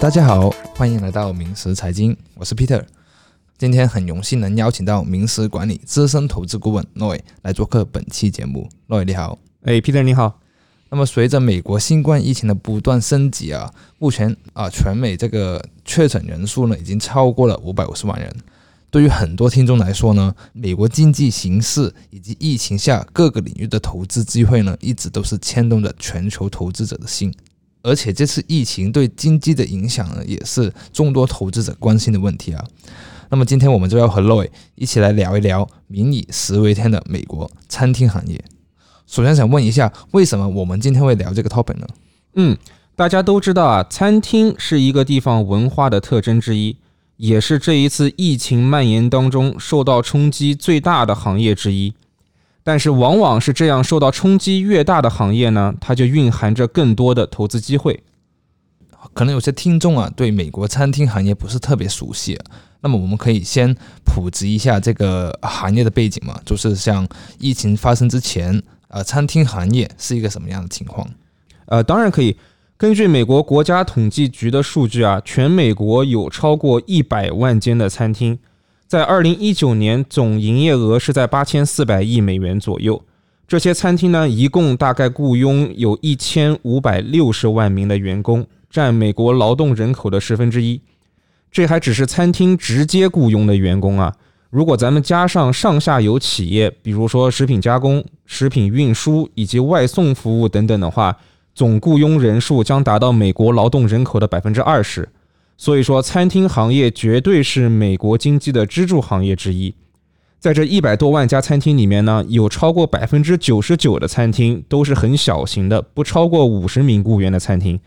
大家好，欢迎来到明石财经，我是 Peter。今天很荣幸能邀请到明石管理资深投资顾问 Noy 来做客本期节目。Noy 你好，哎，Peter 你好。那么随着美国新冠疫情的不断升级啊，目前啊全美这个确诊人数呢已经超过了五百五十万人。对于很多听众来说呢，美国经济形势以及疫情下各个领域的投资机会呢，一直都是牵动着全球投资者的心。而且这次疫情对经济的影响呢，也是众多投资者关心的问题啊。那么今天我们就要和 Roy 一起来聊一聊民以食为天的美国餐厅行业。首先想问一下，为什么我们今天会聊这个 topic 呢？嗯，大家都知道啊，餐厅是一个地方文化的特征之一，也是这一次疫情蔓延当中受到冲击最大的行业之一。但是，往往是这样受到冲击越大的行业呢，它就蕴含着更多的投资机会。可能有些听众啊，对美国餐厅行业不是特别熟悉，那么我们可以先普及一下这个行业的背景嘛，就是像疫情发生之前，呃，餐厅行业是一个什么样的情况？呃，当然可以。根据美国国家统计局的数据啊，全美国有超过一百万间的餐厅。在二零一九年，总营业额是在八千四百亿美元左右。这些餐厅呢，一共大概雇佣有一千五百六十万名的员工，占美国劳动人口的十分之一。这还只是餐厅直接雇佣的员工啊！如果咱们加上上下游企业，比如说食品加工、食品运输以及外送服务等等的话，总雇佣人数将达到美国劳动人口的百分之二十。所以说，餐厅行业绝对是美国经济的支柱行业之一。在这一百多万家餐厅里面呢，有超过百分之九十九的餐厅都是很小型的，不超过五十名雇员的餐厅。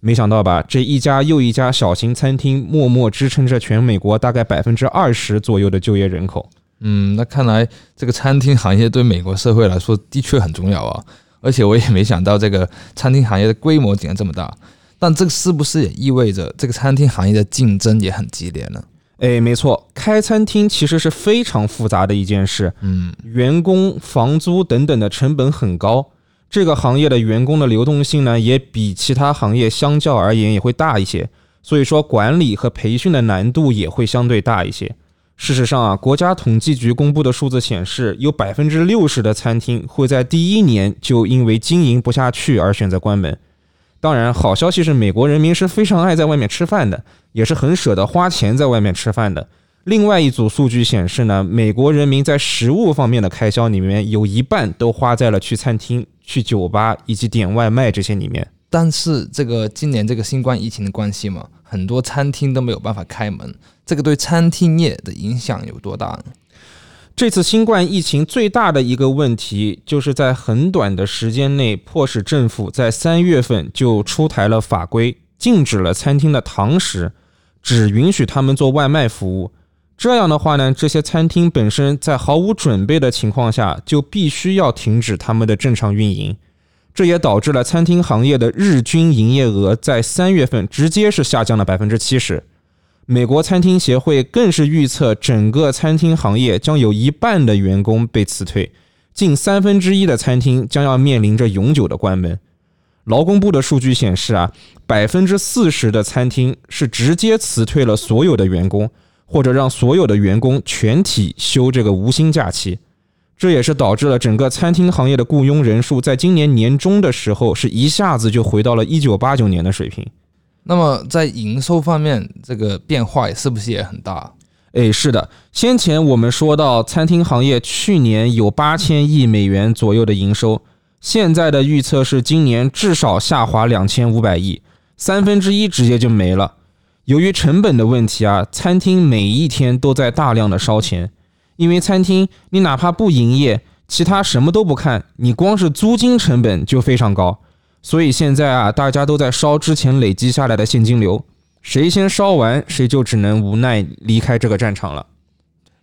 没想到吧，这一家又一家小型餐厅默默支撑着全美国大概百分之二十左右的就业人口。嗯，那看来这个餐厅行业对美国社会来说的确很重要啊。而且我也没想到这个餐厅行业的规模竟然这么大。但这是不是也意味着这个餐厅行业的竞争也很激烈呢？哎，没错，开餐厅其实是非常复杂的一件事。嗯，员工、房租等等的成本很高，这个行业的员工的流动性呢，也比其他行业相较而言也会大一些。所以说，管理和培训的难度也会相对大一些。事实上啊，国家统计局公布的数字显示，有百分之六十的餐厅会在第一年就因为经营不下去而选择关门。当然，好消息是，美国人民是非常爱在外面吃饭的，也是很舍得花钱在外面吃饭的。另外一组数据显示呢，美国人民在食物方面的开销里面有一半都花在了去餐厅、去酒吧以及点外卖这些里面。但是这个今年这个新冠疫情的关系嘛，很多餐厅都没有办法开门，这个对餐厅业的影响有多大呢？这次新冠疫情最大的一个问题，就是在很短的时间内，迫使政府在三月份就出台了法规，禁止了餐厅的堂食，只允许他们做外卖服务。这样的话呢，这些餐厅本身在毫无准备的情况下，就必须要停止他们的正常运营。这也导致了餐厅行业的日均营业额在三月份直接是下降了百分之七十。美国餐厅协会更是预测，整个餐厅行业将有一半的员工被辞退，近三分之一的餐厅将要面临着永久的关门。劳工部的数据显示啊，百分之四十的餐厅是直接辞退了所有的员工，或者让所有的员工全体休这个无薪假期。这也是导致了整个餐厅行业的雇佣人数在今年年中的时候是一下子就回到了一九八九年的水平。那么在营收方面，这个变化是不是也很大？哎，是的，先前我们说到餐厅行业去年有八千亿美元左右的营收，现在的预测是今年至少下滑两千五百亿，三分之一直接就没了。由于成本的问题啊，餐厅每一天都在大量的烧钱，因为餐厅你哪怕不营业，其他什么都不看，你光是租金成本就非常高。所以现在啊，大家都在烧之前累积下来的现金流，谁先烧完，谁就只能无奈离开这个战场了。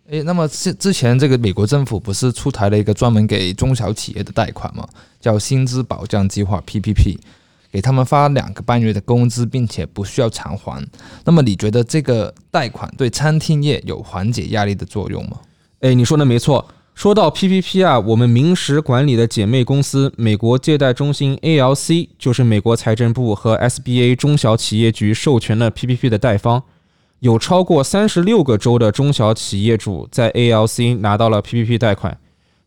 诶，那么之之前这个美国政府不是出台了一个专门给中小企业的贷款吗？叫薪资保障计划 （PPP），给他们发两个半月的工资，并且不需要偿还。那么你觉得这个贷款对餐厅业有缓解压力的作用吗？诶，你说的没错。说到 PPP 啊，我们明石管理的姐妹公司美国借贷中心 ALC 就是美国财政部和 SBA 中小企业局授权的 PPP 的贷方，有超过三十六个州的中小企业主在 ALC 拿到了 PPP 贷款，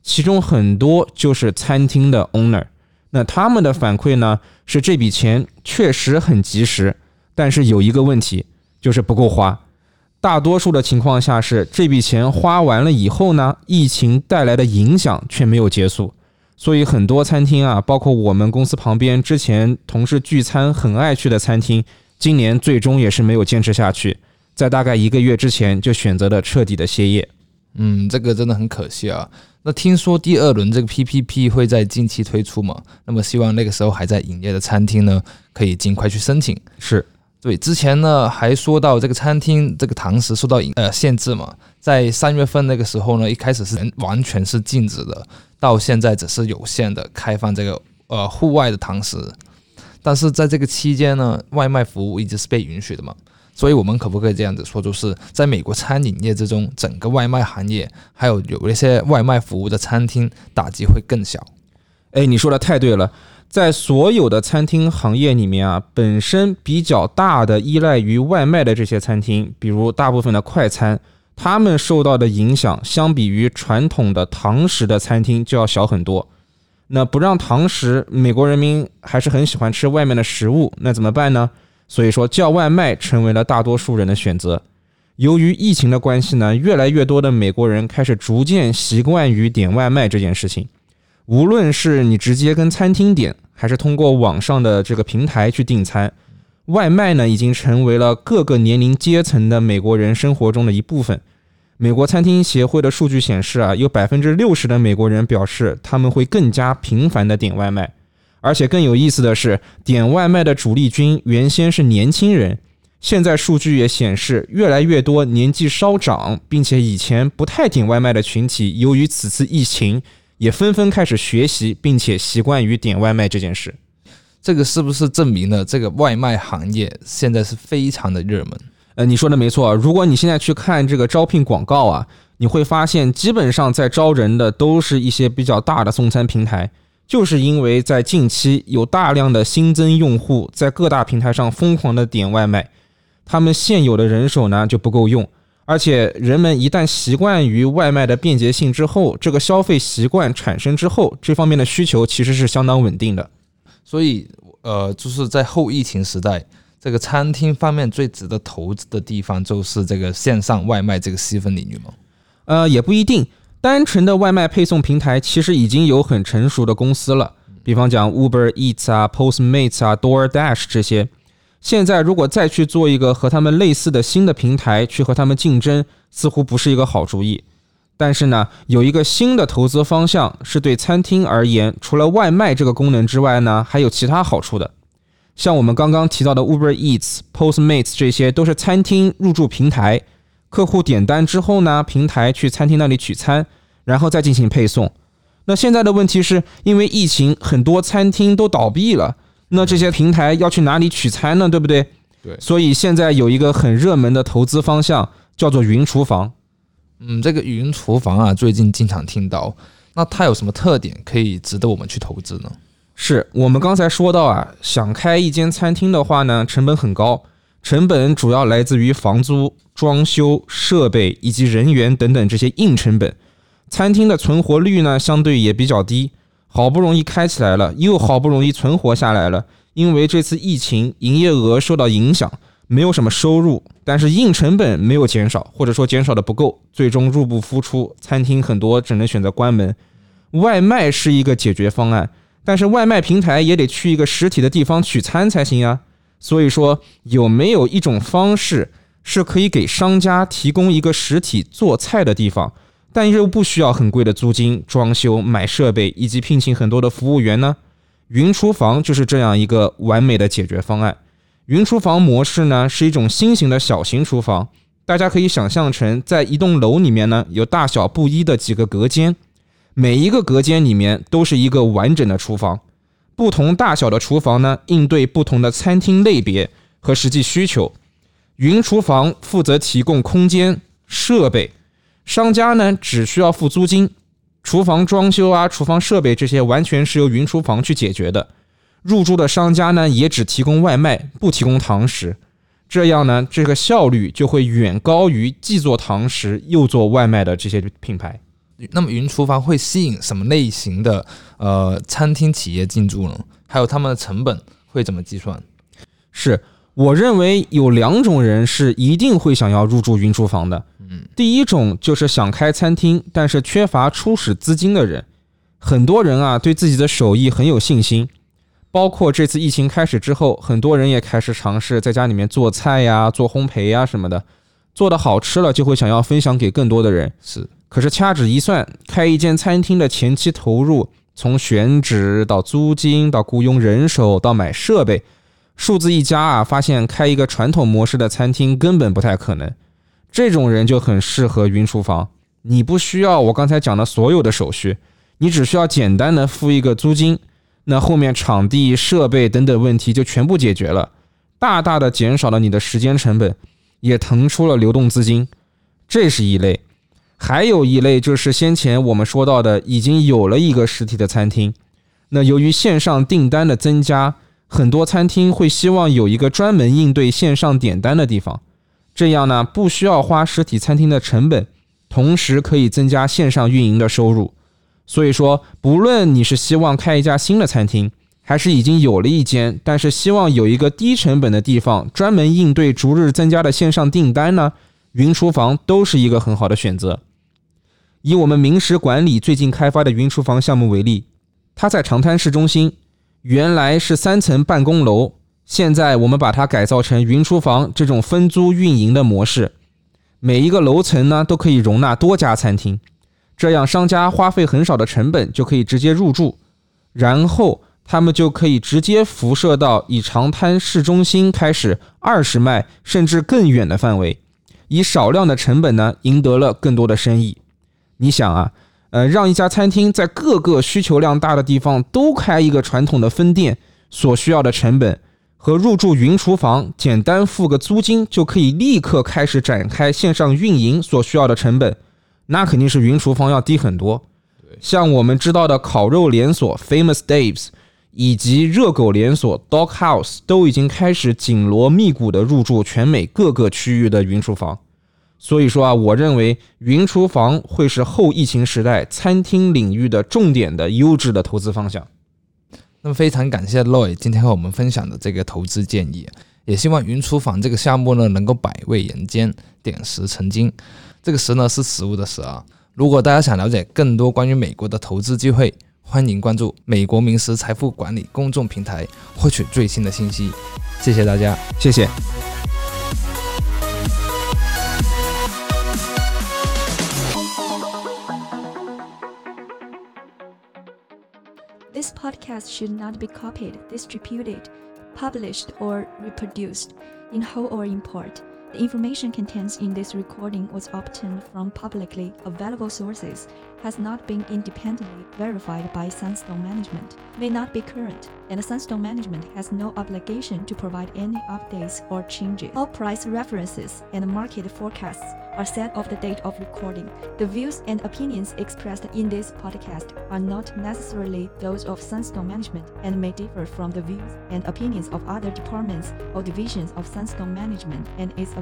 其中很多就是餐厅的 owner。那他们的反馈呢是这笔钱确实很及时，但是有一个问题就是不够花。大多数的情况下是这笔钱花完了以后呢，疫情带来的影响却没有结束，所以很多餐厅啊，包括我们公司旁边之前同事聚餐很爱去的餐厅，今年最终也是没有坚持下去，在大概一个月之前就选择了彻底的歇业。嗯，这个真的很可惜啊。那听说第二轮这个 PPP 会在近期推出嘛？那么希望那个时候还在营业的餐厅呢，可以尽快去申请。是。对，之前呢还说到这个餐厅这个堂食受到呃限制嘛，在三月份那个时候呢，一开始是完全是禁止的，到现在只是有限的开放这个呃户外的堂食，但是在这个期间呢，外卖服务一直是被允许的嘛，所以我们可不可以这样子说，就是在美国餐饮业之中，整个外卖行业还有有一些外卖服务的餐厅打击会更小？哎，你说的太对了。在所有的餐厅行业里面啊，本身比较大的依赖于外卖的这些餐厅，比如大部分的快餐，他们受到的影响，相比于传统的堂食的餐厅就要小很多。那不让堂食，美国人民还是很喜欢吃外面的食物，那怎么办呢？所以说叫外卖成为了大多数人的选择。由于疫情的关系呢，越来越多的美国人开始逐渐习惯于点外卖这件事情。无论是你直接跟餐厅点，还是通过网上的这个平台去订餐，外卖呢已经成为了各个年龄阶层的美国人生活中的一部分。美国餐厅协会的数据显示啊，有百分之六十的美国人表示他们会更加频繁的点外卖，而且更有意思的是，点外卖的主力军原先是年轻人，现在数据也显示，越来越多年纪稍长并且以前不太点外卖的群体，由于此次疫情。也纷纷开始学习，并且习惯于点外卖这件事。这个是不是证明了这个外卖行业现在是非常的热门？呃，你说的没错。如果你现在去看这个招聘广告啊，你会发现基本上在招人的都是一些比较大的送餐平台，就是因为在近期有大量的新增用户在各大平台上疯狂的点外卖，他们现有的人手呢就不够用。而且人们一旦习惯于外卖的便捷性之后，这个消费习惯产生之后，这方面的需求其实是相当稳定的。所以，呃，就是在后疫情时代，这个餐厅方面最值得投资的地方就是这个线上外卖这个细分领域吗？呃，也不一定。单纯的外卖配送平台其实已经有很成熟的公司了，比方讲 Uber Eats 啊、Postmates 啊、DoorDash 这些。现在如果再去做一个和他们类似的新的平台去和他们竞争，似乎不是一个好主意。但是呢，有一个新的投资方向是对餐厅而言，除了外卖这个功能之外呢，还有其他好处的。像我们刚刚提到的 Uber Eats、Postmates 这些都是餐厅入驻平台，客户点单之后呢，平台去餐厅那里取餐，然后再进行配送。那现在的问题是因为疫情，很多餐厅都倒闭了。那这些平台要去哪里取餐呢？对不对？对，所以现在有一个很热门的投资方向，叫做云厨房。嗯，这个云厨房啊，最近经常听到。那它有什么特点可以值得我们去投资呢？是我们刚才说到啊，想开一间餐厅的话呢，成本很高，成本主要来自于房租、装修、设备以及人员等等这些硬成本。餐厅的存活率呢，相对也比较低。好不容易开起来了，又好不容易存活下来了。因为这次疫情，营业额受到影响，没有什么收入，但是硬成本没有减少，或者说减少的不够，最终入不敷出，餐厅很多只能选择关门。外卖是一个解决方案，但是外卖平台也得去一个实体的地方取餐才行啊。所以说，有没有一种方式是可以给商家提供一个实体做菜的地方？但又不需要很贵的租金、装修、买设备以及聘请很多的服务员呢？云厨房就是这样一个完美的解决方案。云厨房模式呢是一种新型的小型厨房，大家可以想象成在一栋楼里面呢有大小不一的几个隔间，每一个隔间里面都是一个完整的厨房。不同大小的厨房呢应对不同的餐厅类别和实际需求。云厨房负责提供空间、设备。商家呢只需要付租金，厨房装修啊、厨房设备这些完全是由云厨房去解决的。入驻的商家呢，也只提供外卖，不提供堂食。这样呢，这个效率就会远高于既做堂食又做外卖的这些品牌。那么云厨房会吸引什么类型的呃餐厅企业进驻呢？还有他们的成本会怎么计算？是我认为有两种人是一定会想要入驻云厨房的。嗯，第一种就是想开餐厅，但是缺乏初始资金的人。很多人啊，对自己的手艺很有信心。包括这次疫情开始之后，很多人也开始尝试在家里面做菜呀、做烘焙呀什么的，做的好吃了就会想要分享给更多的人。是，可是掐指一算，开一间餐厅的前期投入，从选址到租金到雇佣人手到买设备，数字一加啊，发现开一个传统模式的餐厅根本不太可能。这种人就很适合云厨房，你不需要我刚才讲的所有的手续，你只需要简单的付一个租金。那后面场地、设备等等问题就全部解决了，大大的减少了你的时间成本，也腾出了流动资金。这是一类，还有一类就是先前我们说到的，已经有了一个实体的餐厅。那由于线上订单的增加，很多餐厅会希望有一个专门应对线上点单的地方，这样呢不需要花实体餐厅的成本，同时可以增加线上运营的收入。所以说，不论你是希望开一家新的餐厅，还是已经有了一间，但是希望有一个低成本的地方专门应对逐日增加的线上订单呢，云厨房都是一个很好的选择。以我们明石管理最近开发的云厨房项目为例，它在长滩市中心，原来是三层办公楼，现在我们把它改造成云厨房这种分租运营的模式，每一个楼层呢都可以容纳多家餐厅。这样，商家花费很少的成本就可以直接入驻，然后他们就可以直接辐射到以长滩市中心开始二十迈甚至更远的范围，以少量的成本呢赢得了更多的生意。你想啊，呃，让一家餐厅在各个需求量大的地方都开一个传统的分店，所需要的成本和入驻云厨房简单付个租金就可以立刻开始展开线上运营所需要的成本。那肯定是云厨房要低很多。像我们知道的烤肉连锁 Famous Dave's，以及热狗连锁 Dog House，都已经开始紧锣密鼓的入驻全美各个区域的云厨房。所以说啊，我认为云厨房会是后疫情时代餐厅领域的重点的优质的投资方向。那么非常感谢 Loy 今天和我们分享的这个投资建议，也希望云厨房这个项目呢能够百味人间，点石成金。这个“石”呢是食物的“石”啊。如果大家想了解更多关于美国的投资机会，欢迎关注美国名师财富管理公众平台，获取最新的信息。谢谢大家，谢谢。This podcast should not be copied, distributed, published, or reproduced in whole or in part. The information contained in this recording was obtained from publicly available sources, has not been independently verified by Sunstone Management, may not be current, and Sunstone Management has no obligation to provide any updates or changes. All price references and market forecasts are set of the date of recording. The views and opinions expressed in this podcast are not necessarily those of Sunstone Management and may differ from the views and opinions of other departments or divisions of Sunstone Management and its.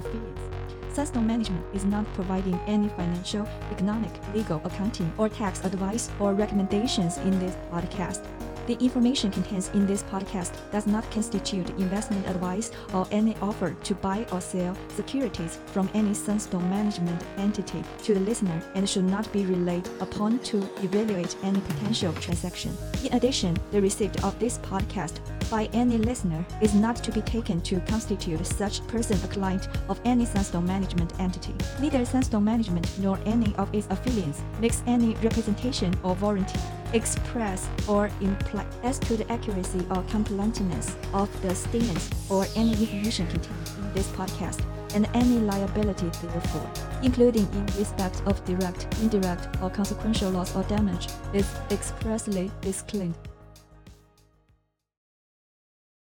Sunstone Management is not providing any financial, economic, legal, accounting, or tax advice or recommendations in this podcast. The information contained in this podcast does not constitute investment advice or any offer to buy or sell securities from any Sunstone management entity to the listener and should not be relied upon to evaluate any potential transaction. In addition, the receipt of this podcast by any listener is not to be taken to constitute such person a client of any Sunstone management entity. Neither Sunstone management nor any of its affiliates makes any representation or warranty express or imply as to the accuracy or completeness of the statements or any information contained in this podcast and any liability therefore, including in respect of direct, indirect, or consequential loss or damage, is expressly disclaimed.